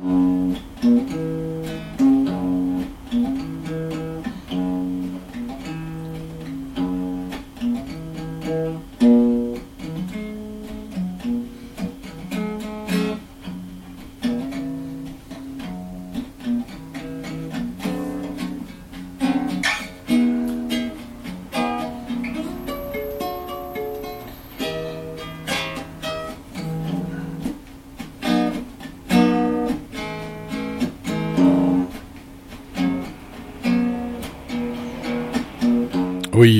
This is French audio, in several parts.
Mm-hmm.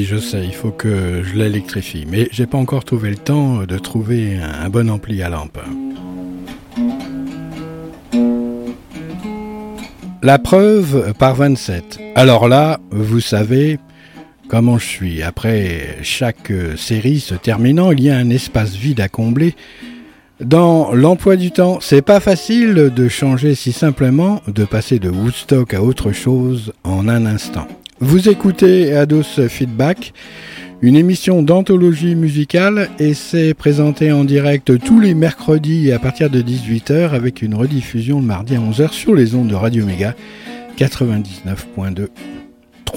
Je sais, il faut que je l'électrifie, mais j'ai pas encore trouvé le temps de trouver un bon ampli à lampe. La preuve par 27. Alors là, vous savez comment je suis. Après chaque série se terminant, il y a un espace vide à combler. Dans l'emploi du temps, c'est pas facile de changer si simplement, de passer de Woodstock à autre chose en un instant. Vous écoutez Ados Feedback, une émission d'anthologie musicale et c'est présenté en direct tous les mercredis à partir de 18h avec une rediffusion le mardi à 11h sur les ondes de Radio Méga 99.2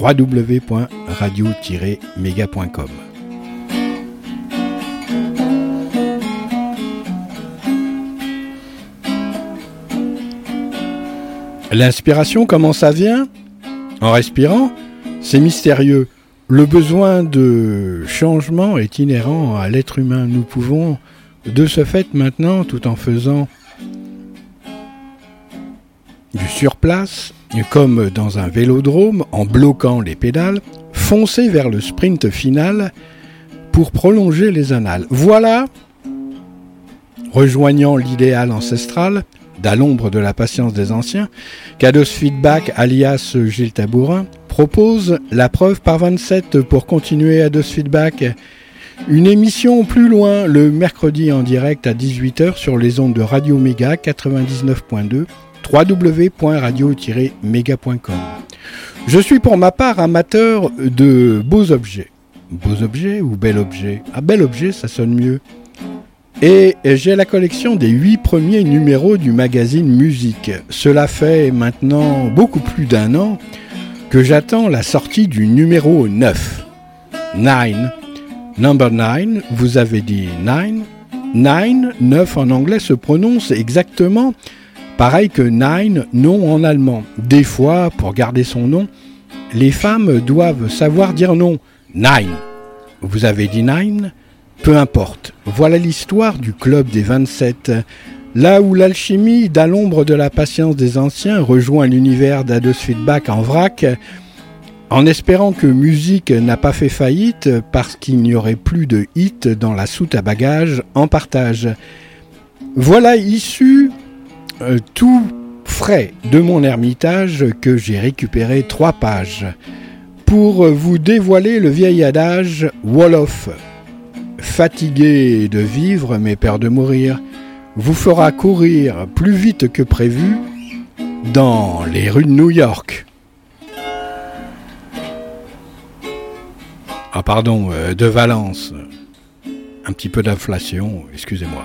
www.radio-méga.com. L'inspiration, comment ça vient? En respirant? C'est mystérieux. Le besoin de changement est inhérent à l'être humain. Nous pouvons, de ce fait maintenant, tout en faisant du surplace, comme dans un vélodrome, en bloquant les pédales, foncer vers le sprint final pour prolonger les annales. Voilà, rejoignant l'idéal ancestral, d'à l'ombre de la patience des anciens, Cados Feedback alias Gilles Tabourin propose la preuve par 27 pour continuer à Dos Feedback. Une émission plus loin le mercredi en direct à 18h sur les ondes de Radio Méga 99.2 www.radio-méga.com. Je suis pour ma part amateur de beaux objets. Beaux objets ou bel objet? Ah, bel objet, ça sonne mieux. Et j'ai la collection des huit premiers numéros du magazine Musique. Cela fait maintenant beaucoup plus d'un an que j'attends la sortie du numéro 9. Nine. Number 9, vous avez dit nine. Nine, 9 en anglais se prononce exactement pareil que nine, non en allemand. Des fois, pour garder son nom, les femmes doivent savoir dire non. Nine. Vous avez dit nine? Peu importe. Voilà l'histoire du club des 27. Là où l'alchimie, d'à l'ombre de la patience des anciens, rejoint l'univers d'Ados Feedback en vrac, en espérant que musique n'a pas fait faillite parce qu'il n'y aurait plus de hit dans la soute à bagages en partage. Voilà issu euh, tout frais de mon ermitage que j'ai récupéré trois pages pour vous dévoiler le vieil adage Wolof. Fatigué de vivre mais peur de mourir vous fera courir plus vite que prévu dans les rues de New York. Ah pardon, euh, de Valence. Un petit peu d'inflation, excusez-moi.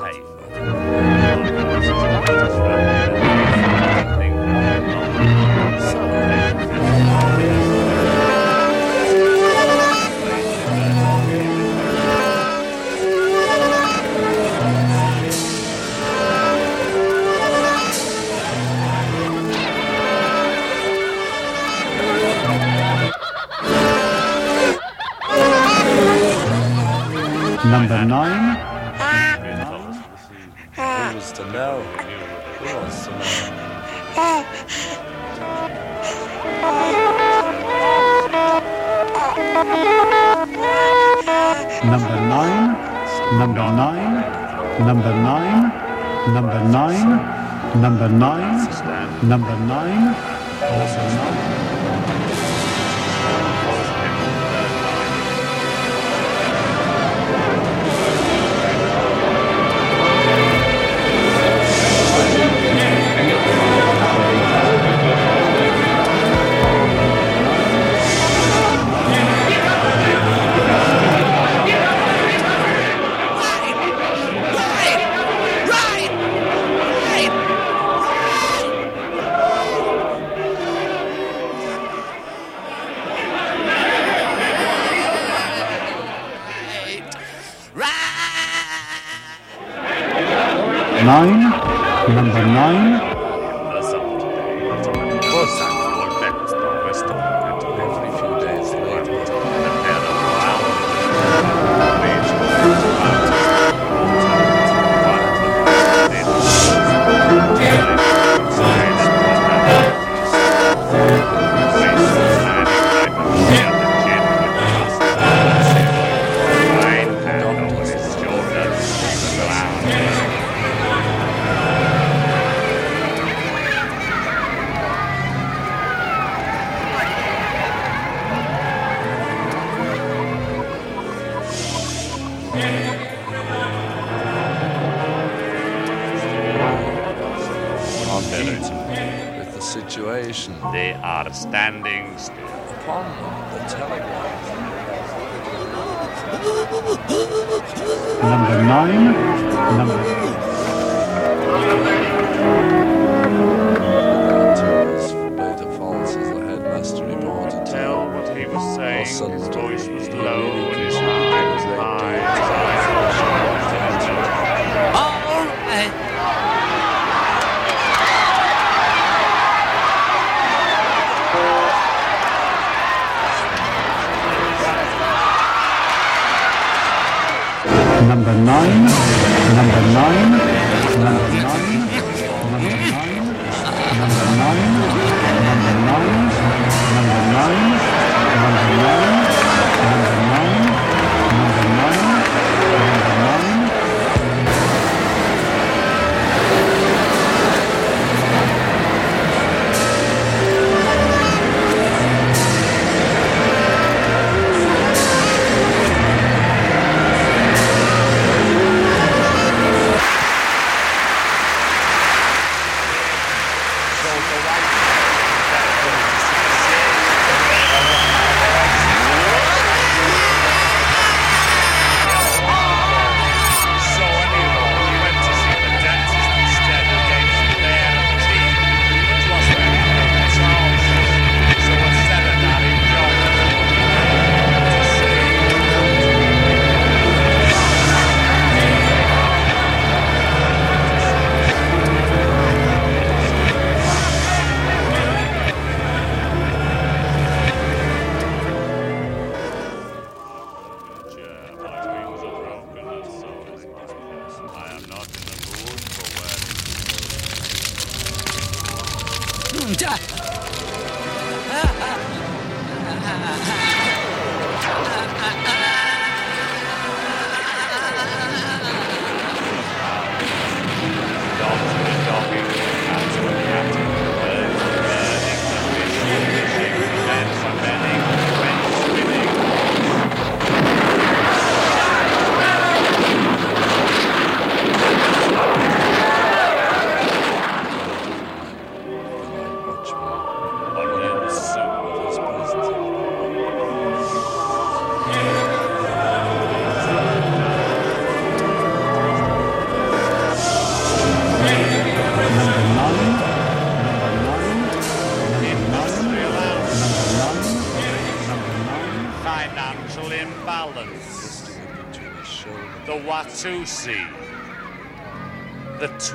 height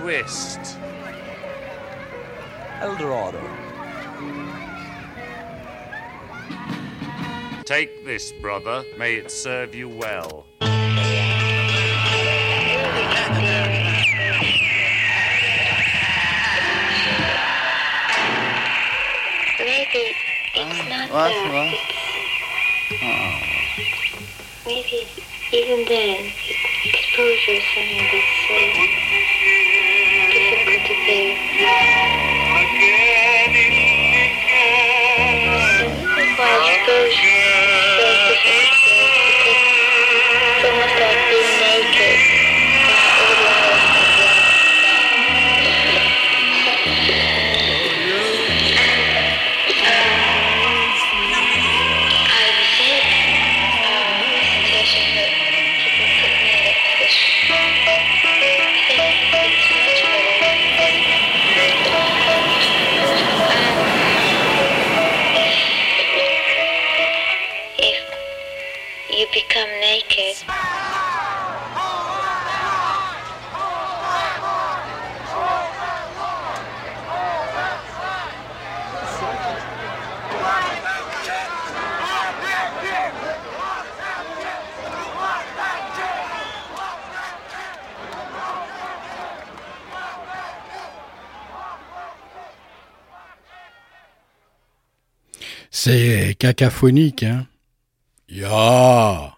the Twist. Eldorado. Take this, brother. May it serve you well. Maybe it's not what, that. what? Maybe even then, exposure is something that's so Everybody goes. C'est cacaphonique, hein. Ya.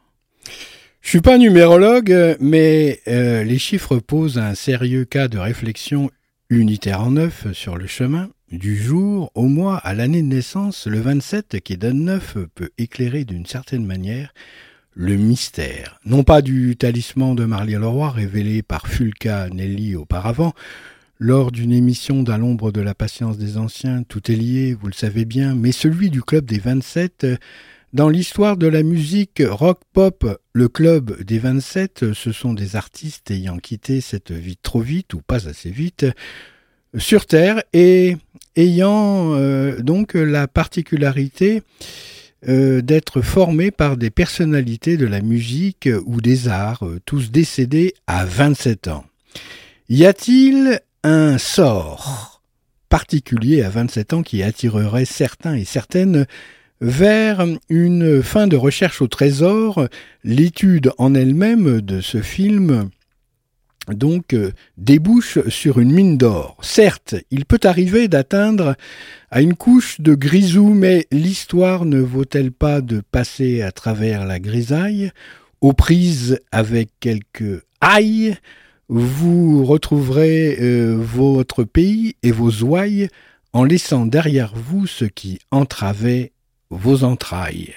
Je suis pas numérologue, mais euh, les chiffres posent un sérieux cas de réflexion unitaire en neuf sur le chemin. Du jour au mois à l'année de naissance, le 27 qui donne 9 peut éclairer d'une certaine manière le mystère, non pas du talisman de Marlier Leroy révélé par Fulca Nelly auparavant, lors d'une émission d'À l'ombre de la patience des anciens, tout est lié, vous le savez bien, mais celui du club des 27. euh, Dans l'histoire de la musique rock-pop, le club des 27, ce sont des artistes ayant quitté cette vie trop vite ou pas assez vite sur Terre et ayant euh, donc la particularité euh, d'être formés par des personnalités de la musique ou des arts, euh, tous décédés à 27 ans. Y a-t-il un sort particulier à 27 ans qui attirerait certains et certaines vers une fin de recherche au trésor L'étude en elle-même de ce film donc euh, débouche sur une mine d'or. Certes, il peut arriver d'atteindre à une couche de grisou, mais l'histoire ne vaut-elle pas de passer à travers la grisaille, aux prises avec quelques aïe vous retrouverez euh, votre pays et vos ouailles en laissant derrière vous ce qui entravait vos entrailles.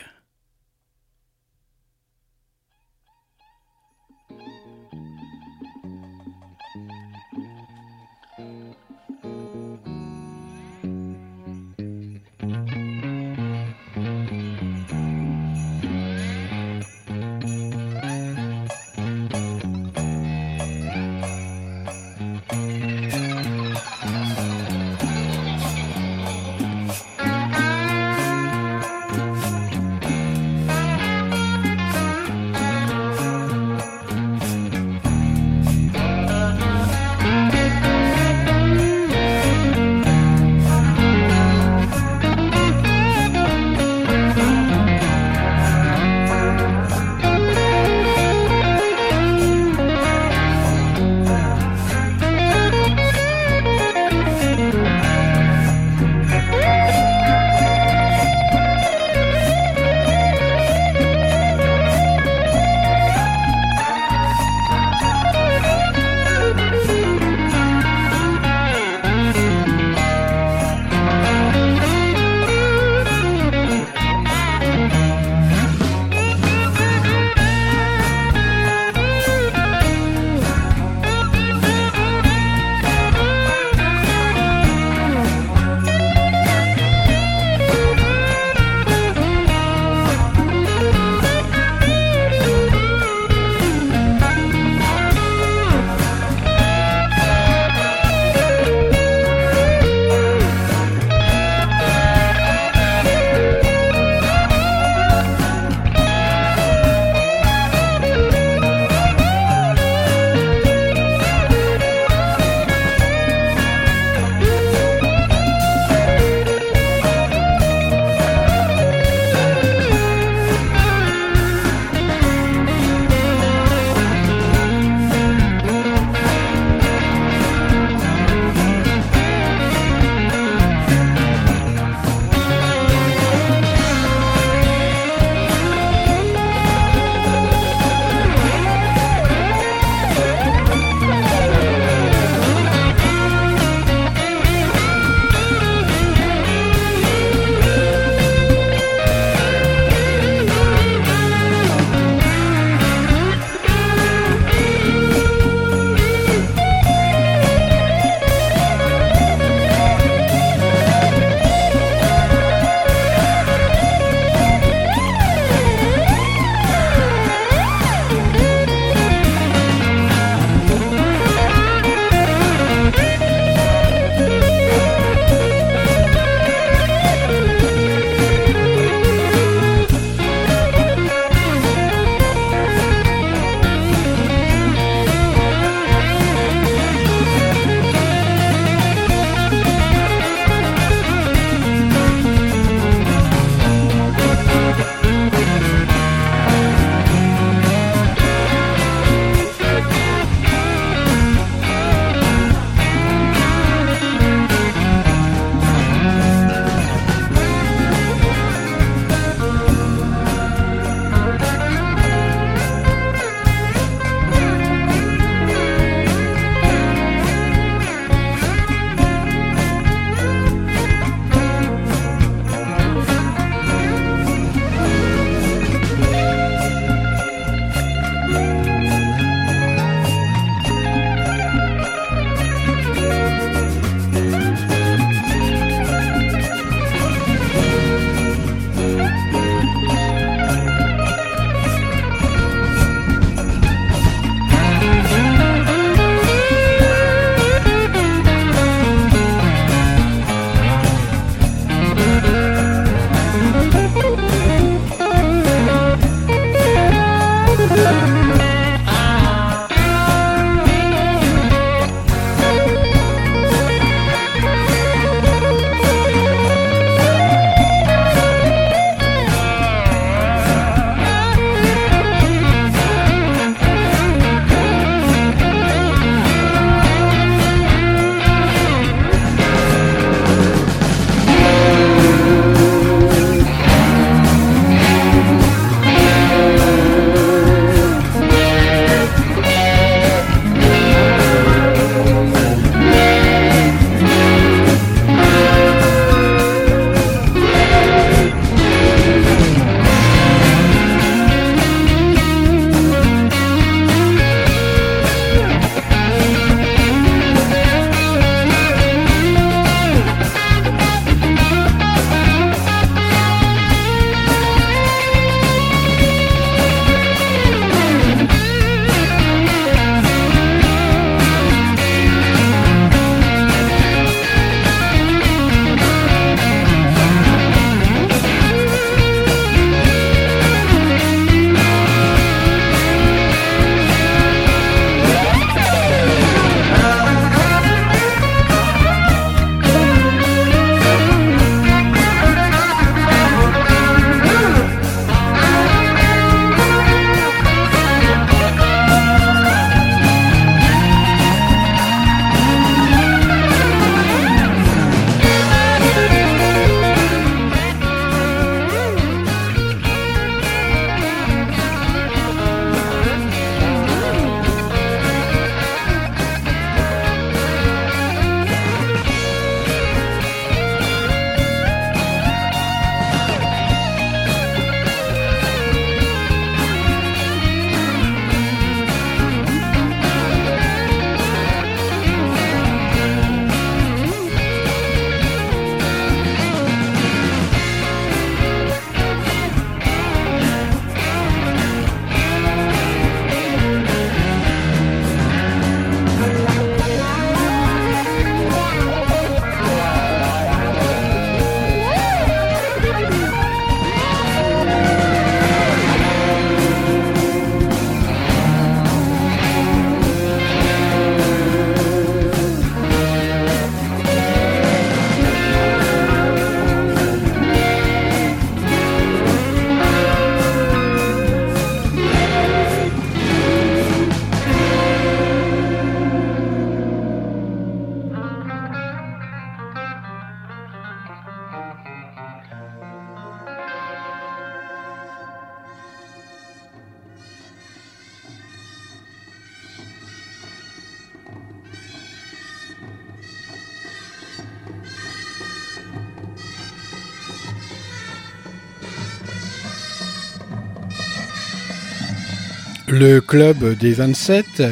Le club des 27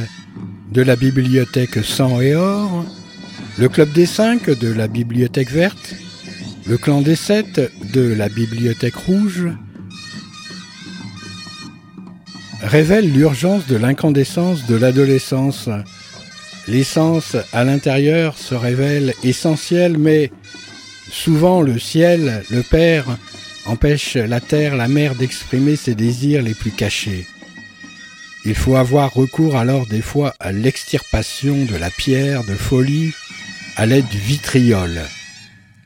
de la bibliothèque Sang et Or, le club des 5 de la bibliothèque verte, le clan des 7 de la bibliothèque rouge, révèle l'urgence de l'incandescence de l'adolescence. L'essence à l'intérieur se révèle essentielle, mais souvent le ciel, le Père, empêche la terre, la mer d'exprimer ses désirs les plus cachés. Il faut avoir recours alors des fois à l'extirpation de la pierre de folie à l'aide du vitriol.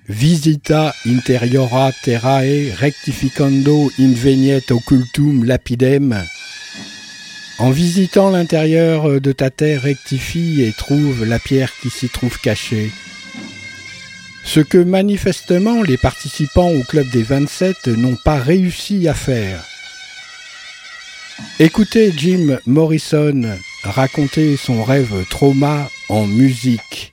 Visita interiora terrae rectificando inveniet occultum lapidem. En visitant l'intérieur de ta terre, rectifie et trouve la pierre qui s'y trouve cachée. Ce que manifestement les participants au club des 27 n'ont pas réussi à faire. Écoutez Jim Morrison raconter son rêve trauma en musique.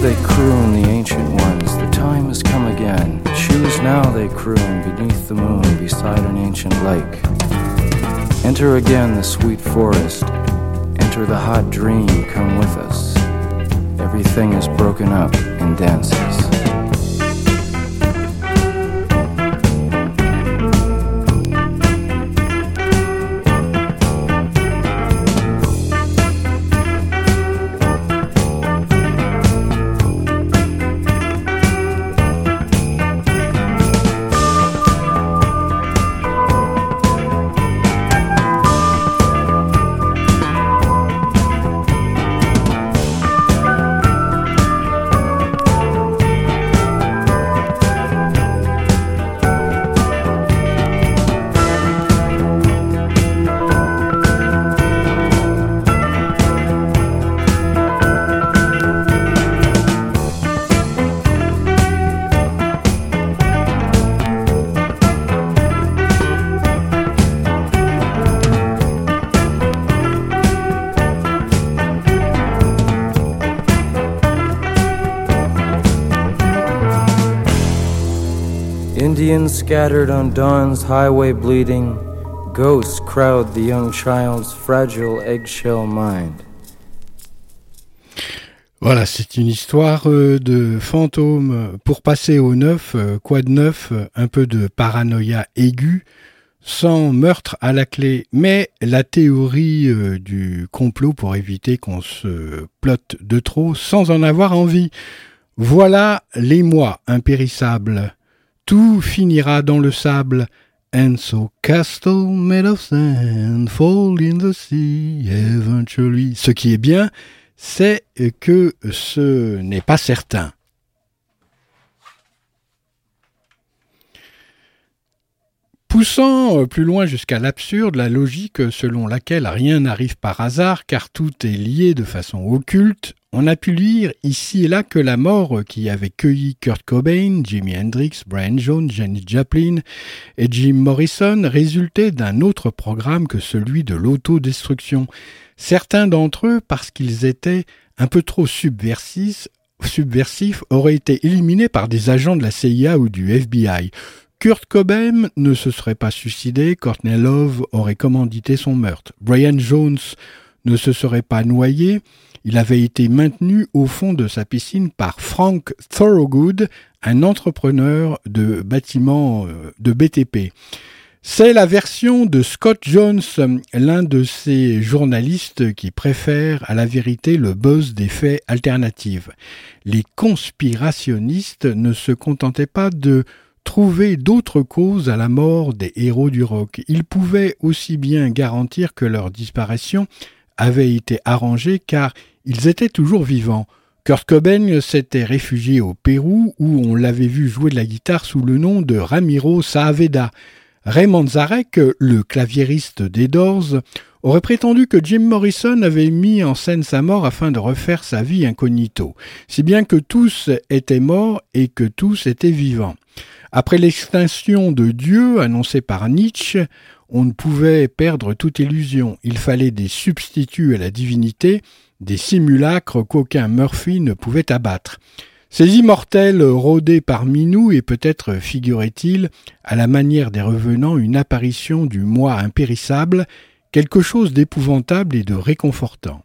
They croon, the ancient ones. The time has come again. Choose now, they croon, beneath the moon, beside an ancient lake. Enter again the sweet forest. Enter the hot dream, come with us. Everything is broken up and dances. Scattered on dawn's highway bleeding, ghosts crowd the young child's fragile eggshell mind. Voilà, c'est une histoire euh, de fantômes pour passer au neuf, euh, quoi de neuf, un peu de paranoïa aiguë, sans meurtre à la clé, mais la théorie euh, du complot pour éviter qu'on se plotte de trop sans en avoir envie. Voilà les mois impérissables. Tout finira dans le sable. And so castle made of sand fall in the sea eventually. Ce qui est bien, c'est que ce n'est pas certain. Poussant euh, plus loin jusqu'à l'absurde, la logique selon laquelle rien n'arrive par hasard car tout est lié de façon occulte, on a pu lire ici et là que la mort qui avait cueilli Kurt Cobain, Jimi Hendrix, Brian Jones, Janis Joplin et Jim Morrison résultait d'un autre programme que celui de l'autodestruction. Certains d'entre eux, parce qu'ils étaient un peu trop subversifs, subversifs, auraient été éliminés par des agents de la CIA ou du FBI. Kurt Cobain ne se serait pas suicidé, Courtney Love aurait commandité son meurtre. Brian Jones ne se serait pas noyé, il avait été maintenu au fond de sa piscine par Frank Thorogood, un entrepreneur de bâtiments euh, de BTP. C'est la version de Scott Jones, l'un de ces journalistes qui préfèrent à la vérité le buzz des faits alternatifs. Les conspirationnistes ne se contentaient pas de trouver d'autres causes à la mort des héros du rock. Ils pouvaient aussi bien garantir que leur disparition avait été arrangée car ils étaient toujours vivants. Kurt Cobain s'était réfugié au Pérou où on l'avait vu jouer de la guitare sous le nom de Ramiro Saavedra. Raymond Zarek, le claviériste des Doors, aurait prétendu que Jim Morrison avait mis en scène sa mort afin de refaire sa vie incognito, si bien que tous étaient morts et que tous étaient vivants. Après l'extinction de Dieu annoncée par Nietzsche, on ne pouvait perdre toute illusion. Il fallait des substituts à la divinité, des simulacres qu'aucun Murphy ne pouvait abattre. Ces immortels rôdaient parmi nous et peut-être figurait-il, à la manière des revenants, une apparition du moi impérissable, quelque chose d'épouvantable et de réconfortant.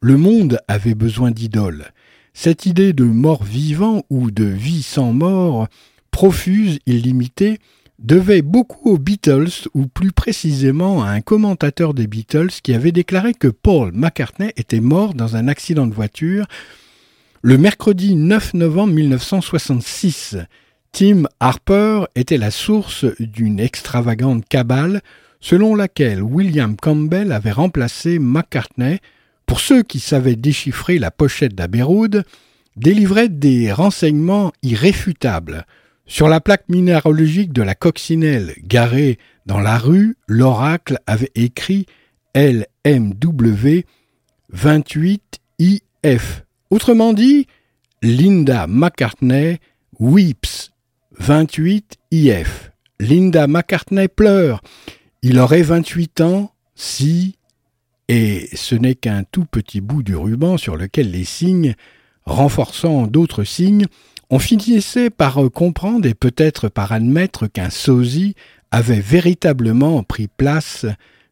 Le monde avait besoin d'idoles. Cette idée de mort vivant ou de vie sans mort, profuse, illimitée, devait beaucoup aux Beatles, ou plus précisément à un commentateur des Beatles qui avait déclaré que Paul McCartney était mort dans un accident de voiture le mercredi 9 novembre 1966. Tim Harper était la source d'une extravagante cabale selon laquelle William Campbell avait remplacé McCartney, pour ceux qui savaient déchiffrer la pochette d'Abbey délivrait des renseignements irréfutables. Sur la plaque minéralogique de la coccinelle garée dans la rue, l'oracle avait écrit LMW 28IF. Autrement dit, Linda McCartney weeps 28IF. Linda McCartney pleure. Il aurait 28 ans si, et ce n'est qu'un tout petit bout du ruban sur lequel les signes, renforçant d'autres signes, on finissait par comprendre et peut-être par admettre qu'un sosie avait véritablement pris place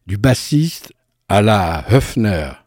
du bassiste à la Höfner.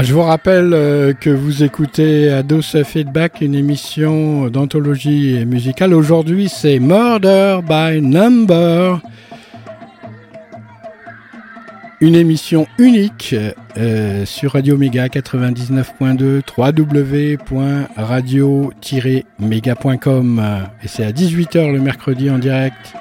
Ah, je vous rappelle euh, que vous écoutez Ados Feedback, une émission d'anthologie musicale. Aujourd'hui, c'est Murder by Number. Une émission unique euh, sur Radio Méga 99.2 www.radio-méga.com et c'est à 18h le mercredi en direct.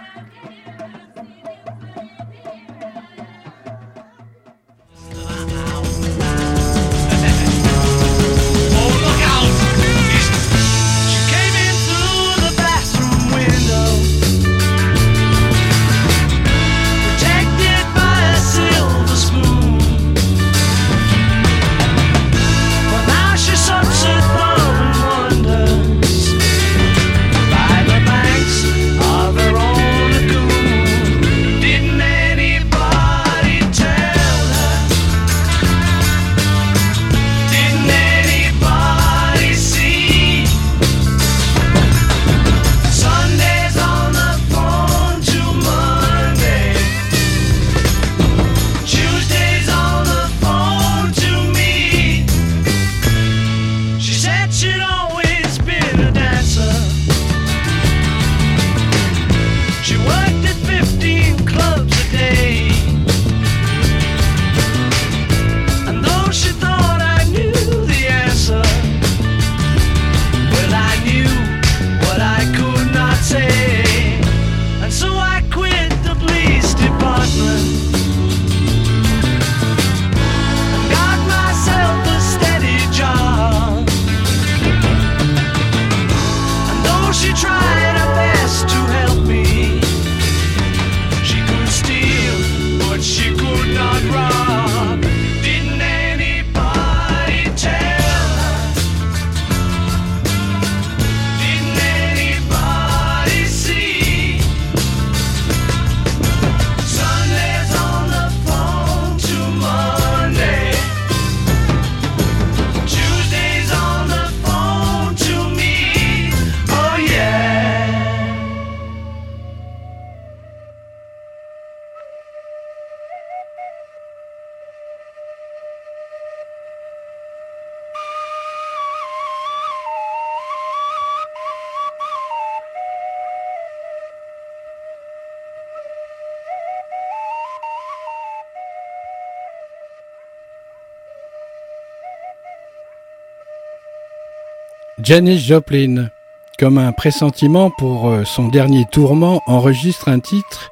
Janis Joplin, comme un pressentiment pour euh, son dernier tourment, enregistre un titre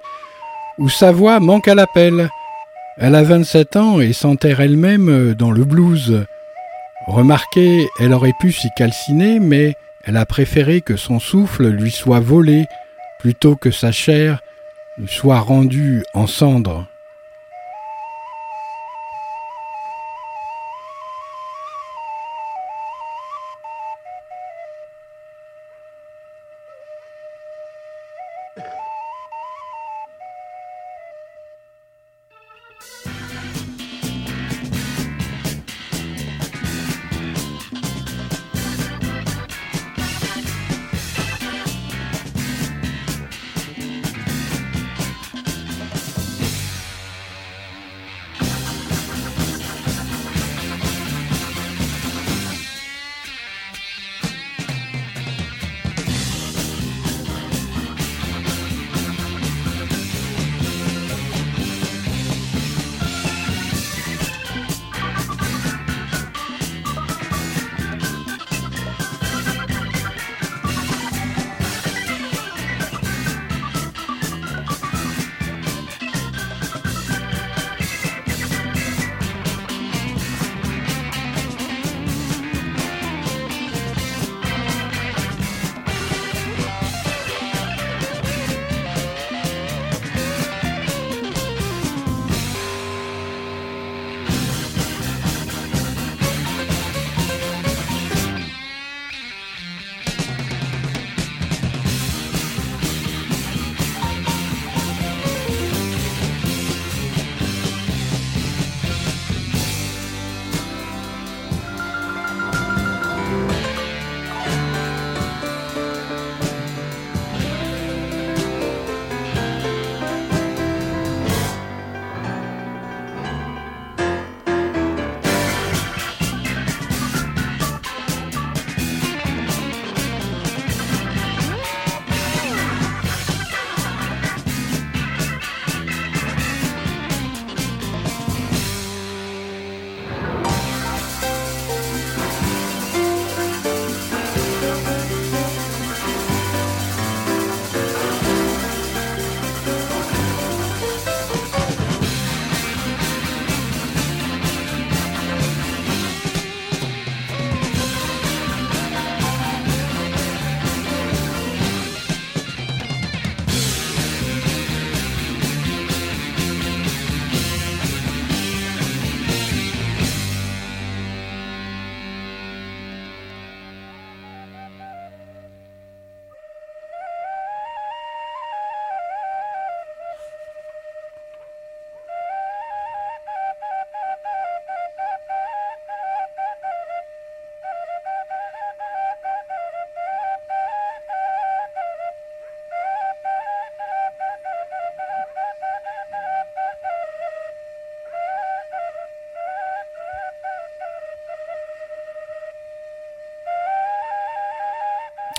où sa voix manque à l'appel. Elle a 27 ans et s'enterre elle-même euh, dans le blues. Remarquez, elle aurait pu s'y calciner, mais elle a préféré que son souffle lui soit volé plutôt que sa chair soit rendue en cendres. you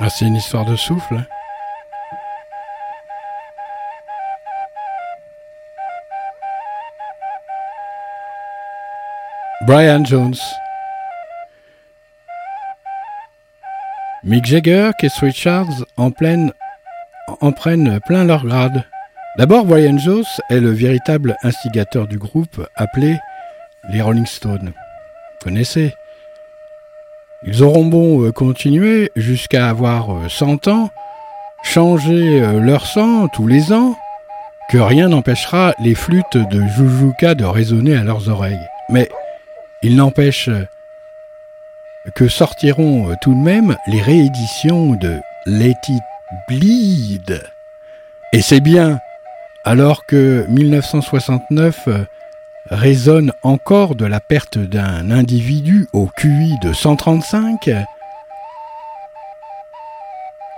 Ah, c'est une histoire de souffle. hein. Brian Jones. Mick Jagger, Keith Richards en, en prennent plein leur grade. D'abord, Brian Jones est le véritable instigateur du groupe appelé les Rolling Stones. Connaissez Ils auront beau euh, continuer jusqu'à avoir euh, 100 ans, changer euh, leur sang tous les ans, que rien n'empêchera les flûtes de Jujuka de résonner à leurs oreilles. Mais il n'empêche euh, que sortiront euh, tout de même les rééditions de Let It Bleed. Et c'est bien, alors que 1969 euh, résonne encore de la perte d'un individu au QI de 135,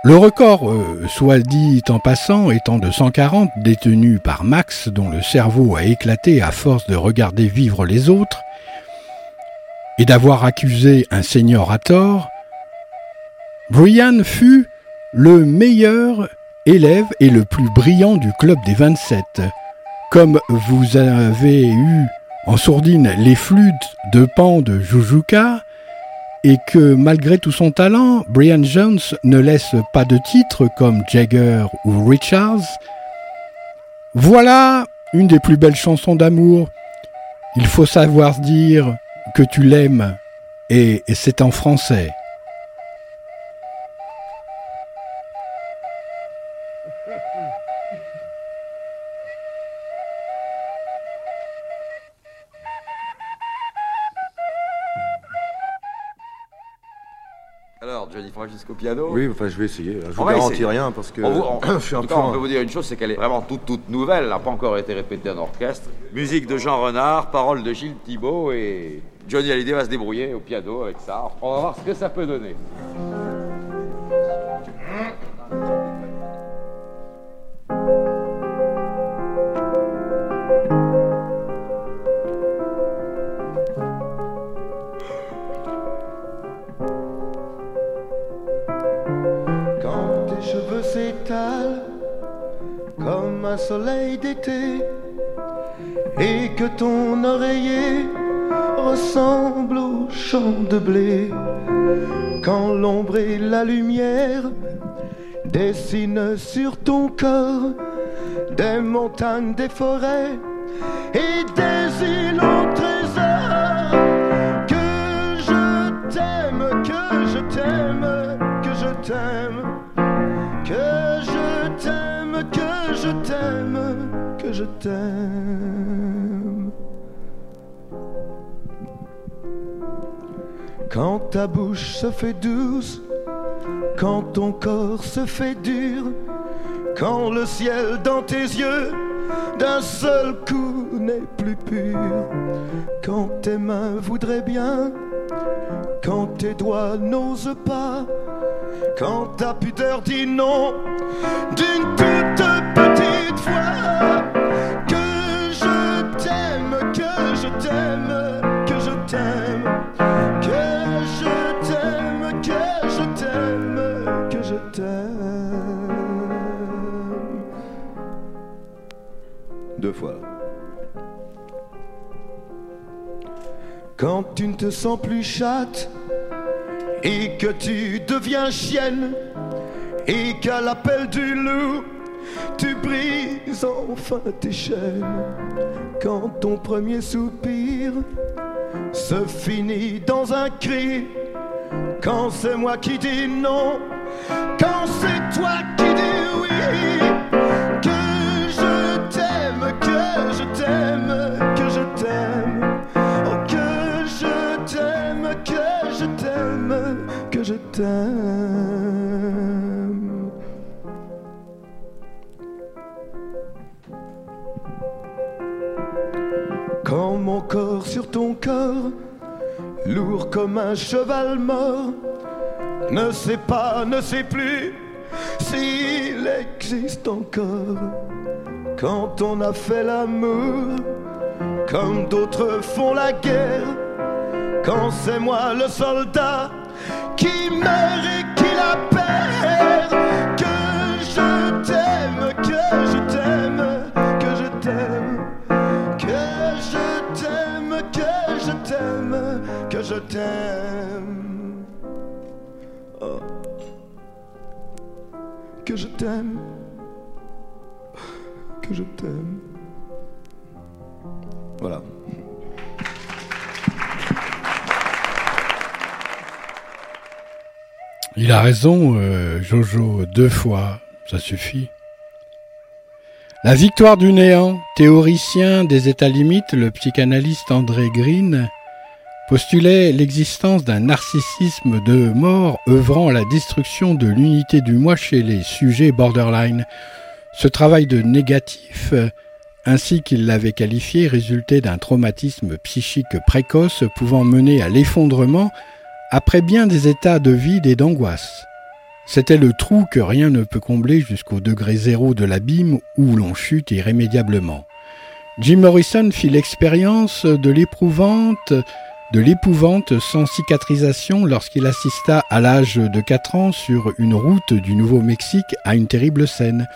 le record, euh, soit dit en passant, étant de 140, détenu par Max, dont le cerveau a éclaté à force de regarder vivre les autres, et d'avoir accusé un seigneur à tort, Brian fut le meilleur élève et le plus brillant du club des 27. Comme vous avez eu en sourdine les flûtes de pan de Jujuka, et que malgré tout son talent, Brian Jones ne laisse pas de titres comme Jagger ou Richards. Voilà une des plus belles chansons d'amour. Il faut savoir dire que tu l'aimes et, et c'est en français. Piano. Oui, enfin, je vais essayer. Je vous garantis rien parce que On vous- on- je suis en un peu. on peut vous dire une chose, c'est qu'elle est vraiment toute, toute nouvelle. Elle n'a pas encore été répétée en orchestre. Musique de Jean Renard, paroles de Gilles Thibault et Johnny Hallyday va se débrouiller au piano avec ça. On va voir ce que ça peut donner. Champ de blé, quand l'ombre et la lumière dessinent sur ton corps des montagnes, des forêts et des îles au trésor. Que je t'aime, que je t'aime, que je t'aime, que je t'aime, que je t'aime, que je t'aime. Quand ta bouche se fait douce, quand ton corps se fait dur, quand le ciel dans tes yeux d'un seul coup n'est plus pur, quand tes mains voudraient bien, quand tes doigts n'osent pas, quand ta pudeur dit non d'une toute petite fois, Quand tu ne te sens plus chatte et que tu deviens chienne et qu'à l'appel du loup tu brises enfin tes chaînes. Quand ton premier soupir se finit dans un cri, quand c'est moi qui dis non, quand c'est toi qui dis oui, que je t'aime, que je t'aime, sur ton corps, lourd comme un cheval mort, ne sait pas, ne sait plus s'il existe encore. Quand on a fait l'amour, comme d'autres font la guerre, quand c'est moi le soldat qui meurt et qui la perd, que je t'aime, que je Que je t'aime, que je t'aime. Voilà. Il a raison, euh, Jojo, deux fois, ça suffit. La victoire du néant, théoricien des états limites, le psychanalyste André Green postulait l'existence d'un narcissisme de mort œuvrant à la destruction de l'unité du moi chez les sujets borderline. Ce travail de négatif, ainsi qu'il l'avait qualifié, résultait d'un traumatisme psychique précoce pouvant mener à l'effondrement après bien des états de vide et d'angoisse. C'était le trou que rien ne peut combler jusqu'au degré zéro de l'abîme où l'on chute irrémédiablement. Jim Morrison fit l'expérience de l'éprouvante de l'épouvante sans cicatrisation lorsqu'il assista à l'âge de 4 ans sur une route du Nouveau-Mexique à une terrible scène.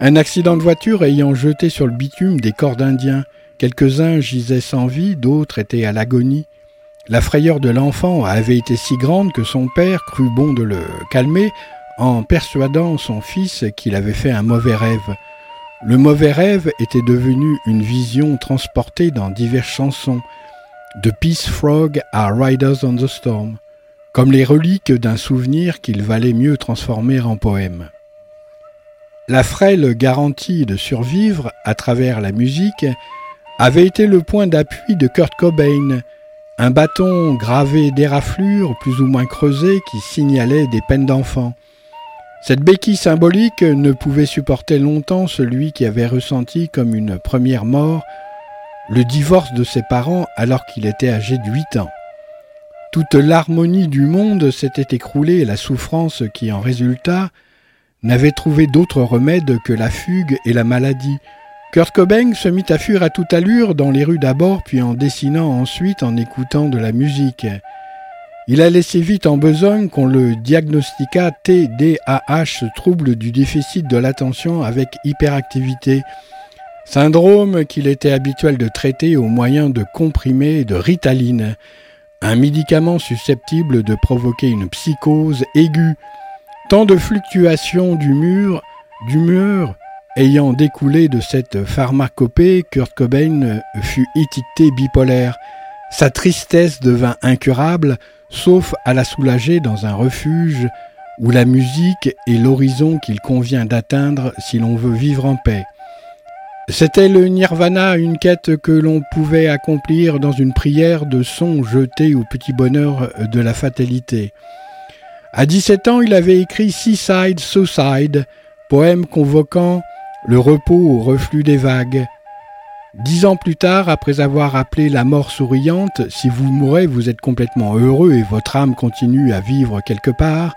Un accident de voiture ayant jeté sur le bitume des corps d'Indiens. Quelques-uns gisaient sans vie, d'autres étaient à l'agonie. La frayeur de l'enfant avait été si grande que son père crut bon de le calmer en persuadant son fils qu'il avait fait un mauvais rêve. Le mauvais rêve était devenu une vision transportée dans diverses chansons, de Peace Frog à Riders on the Storm, comme les reliques d'un souvenir qu'il valait mieux transformer en poème. La frêle garantie de survivre à travers la musique avait été le point d'appui de Kurt Cobain, un bâton gravé d'éraflures plus ou moins creusées qui signalait des peines d'enfant. Cette béquille symbolique ne pouvait supporter longtemps celui qui avait ressenti comme une première mort le divorce de ses parents alors qu'il était âgé de 8 ans. Toute l'harmonie du monde s'était écroulée et la souffrance qui en résulta n'avait trouvé d'autre remède que la fugue et la maladie. Kurt Cobain se mit à fuir à toute allure dans les rues d'abord, puis en dessinant ensuite en écoutant de la musique. Il a laissé vite en besogne qu'on le diagnostiqua TDAH, trouble du déficit de l'attention avec hyperactivité, syndrome qu'il était habituel de traiter au moyen de comprimés de ritaline, un médicament susceptible de provoquer une psychose aiguë. Tant de fluctuations d'humeur, d'humeur ayant découlé de cette pharmacopée, Kurt Cobain fut étiqueté bipolaire. Sa tristesse devint incurable, sauf à la soulager dans un refuge où la musique est l'horizon qu'il convient d'atteindre si l'on veut vivre en paix. C'était le nirvana, une quête que l'on pouvait accomplir dans une prière de son jeté au petit bonheur de la fatalité. À 17 ans, il avait écrit Seaside Suicide, poème convoquant le repos au reflux des vagues. Dix ans plus tard, après avoir appelé la mort souriante, si vous mourrez, vous êtes complètement heureux et votre âme continue à vivre quelque part,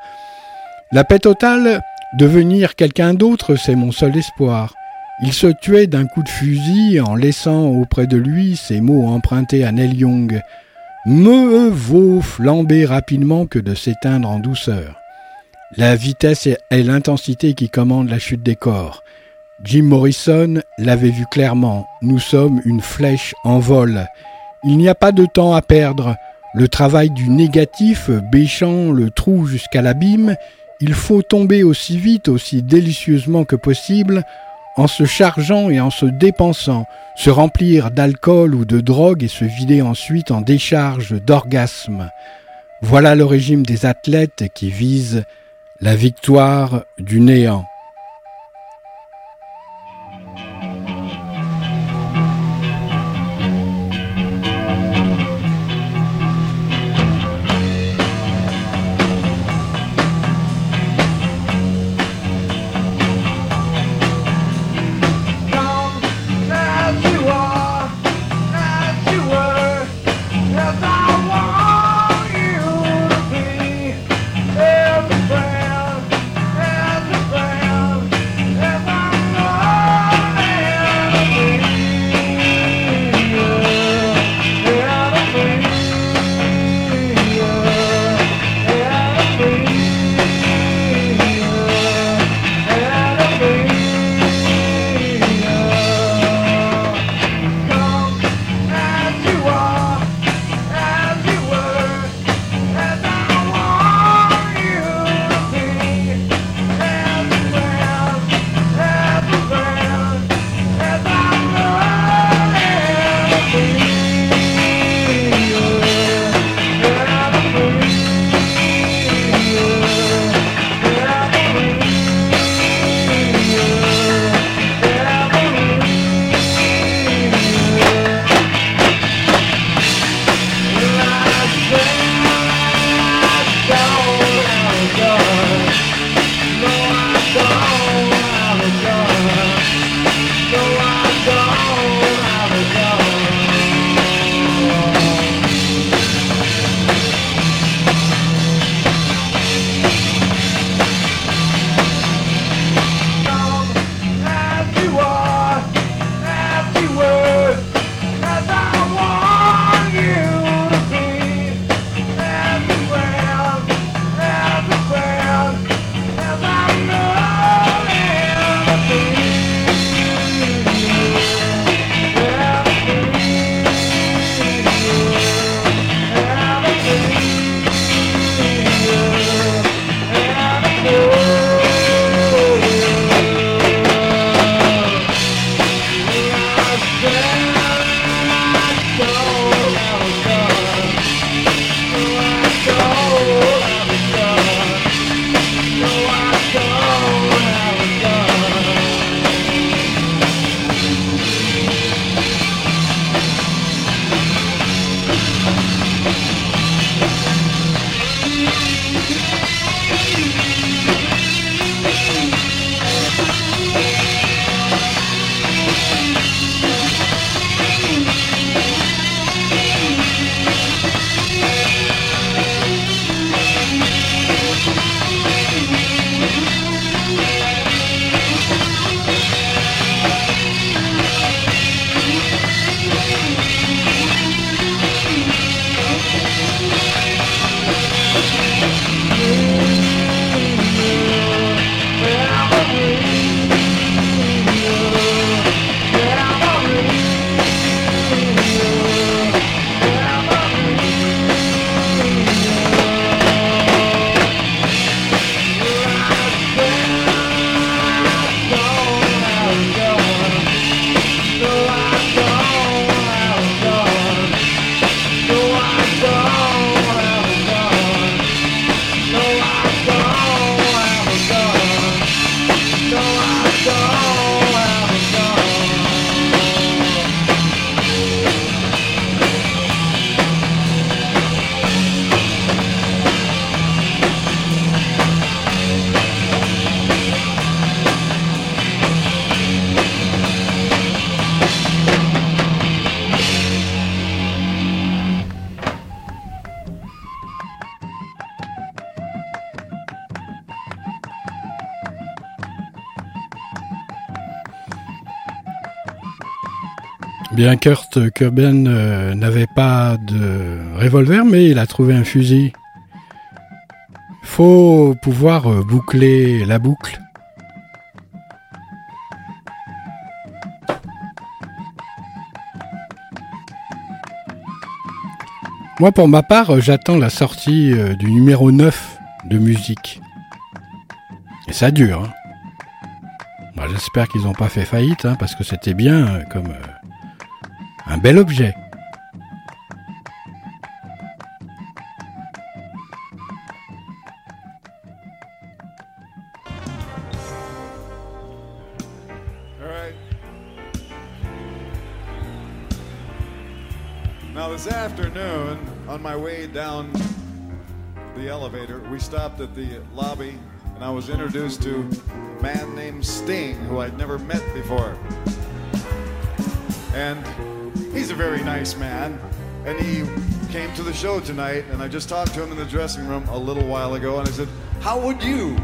la paix totale, devenir quelqu'un d'autre, c'est mon seul espoir. Il se tuait d'un coup de fusil en laissant auprès de lui ces mots empruntés à Neil Young. Me vaut flamber rapidement que de s'éteindre en douceur. La vitesse est l'intensité qui commande la chute des corps. Jim Morrison l'avait vu clairement. Nous sommes une flèche en vol. Il n'y a pas de temps à perdre. Le travail du négatif bêchant le trou jusqu'à l'abîme, il faut tomber aussi vite, aussi délicieusement que possible, en se chargeant et en se dépensant, se remplir d'alcool ou de drogue et se vider ensuite en décharge d'orgasme. Voilà le régime des athlètes qui vise la victoire du néant. Bien Kurt Cobain euh, n'avait pas de revolver, mais il a trouvé un fusil. Faut pouvoir euh, boucler la boucle. Moi, pour ma part, j'attends la sortie euh, du numéro 9 de musique. Et ça dure. hein. Bah, J'espère qu'ils n'ont pas fait faillite, hein, parce que c'était bien comme un bel objet. Now, this afternoon, on my way down the elevator, we stopped at the lobby and I was introduced to a man named Sting, who I'd never met before. And he's a very nice man. And he came to the show tonight, and I just talked to him in the dressing room a little while ago, and I said, How would you,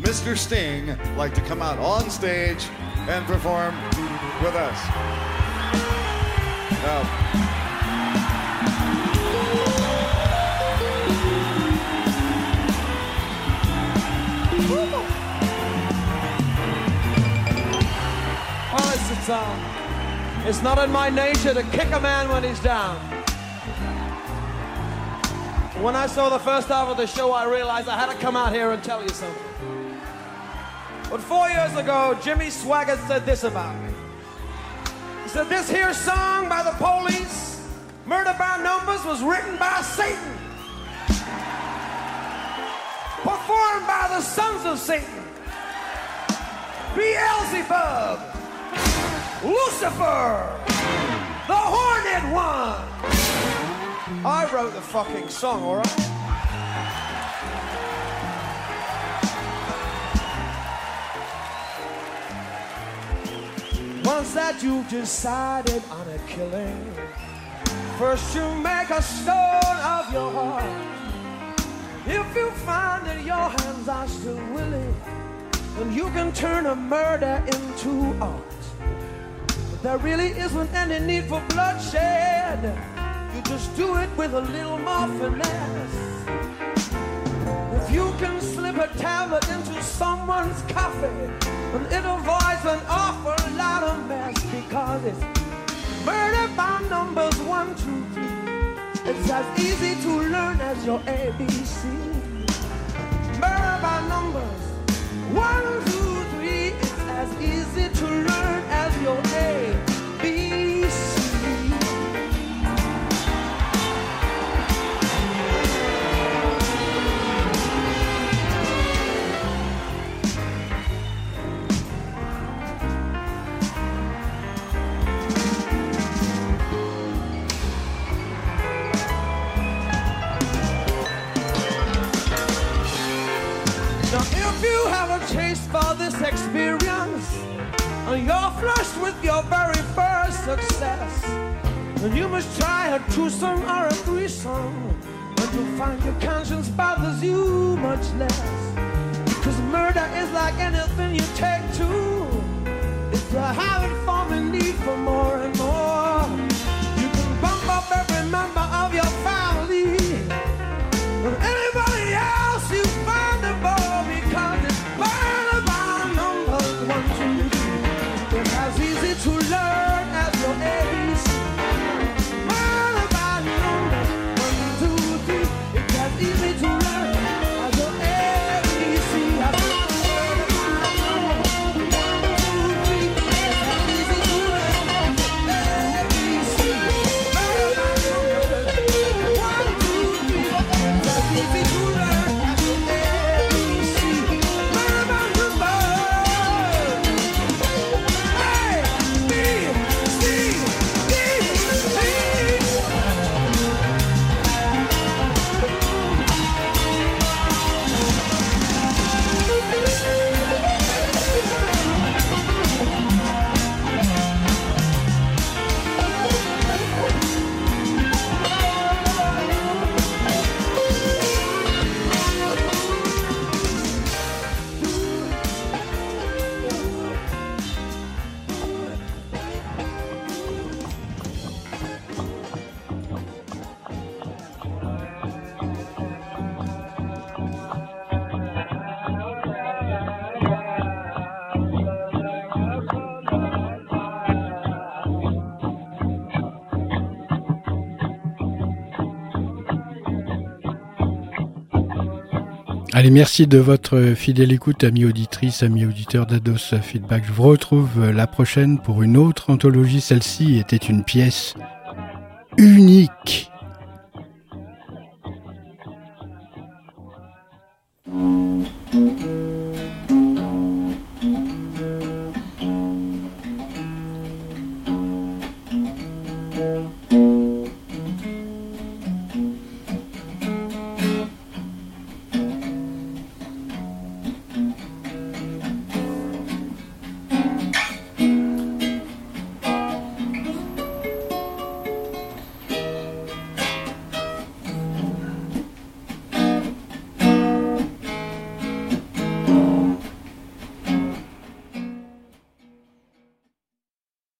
Mr. Sting, like to come out on stage and perform with us? Now, it's, uh, it's not in my nature to kick a man when he's down. When I saw the first half of the show, I realized I had to come out here and tell you something. But four years ago, Jimmy Swaggart said this about me. He said, This here song by the police, Murder by Numbers, was written by Satan, performed by the sons of Satan, Beelzebub, Lucifer, the Horned One. I wrote the fucking song, all right? Once that you've decided on a killing, first you make a stone of your heart. If you find that your hands are still willing, then you can turn a murder into art. There really isn't any need for bloodshed. You just do it with a little more finesse. If you can slip a tablet into someone's coffee, then it avoids an awful lot of mess because it's murder by numbers one, two, three. It's as easy to learn as your ABC. Murder by numbers one, two, three. It's as easy to learn as your ABC. Experience, and you're flushed with your very first success, then you must try a twosome or a threesome, and you'll find your conscience bothers you much less. Cause murder is like anything you take to, it's a habit forming need for more and more. You can bump up every member of your family. Allez, merci de votre fidèle écoute, amis auditrices, amis auditeurs d'Ados Feedback. Je vous retrouve la prochaine pour une autre anthologie. Celle-ci était une pièce unique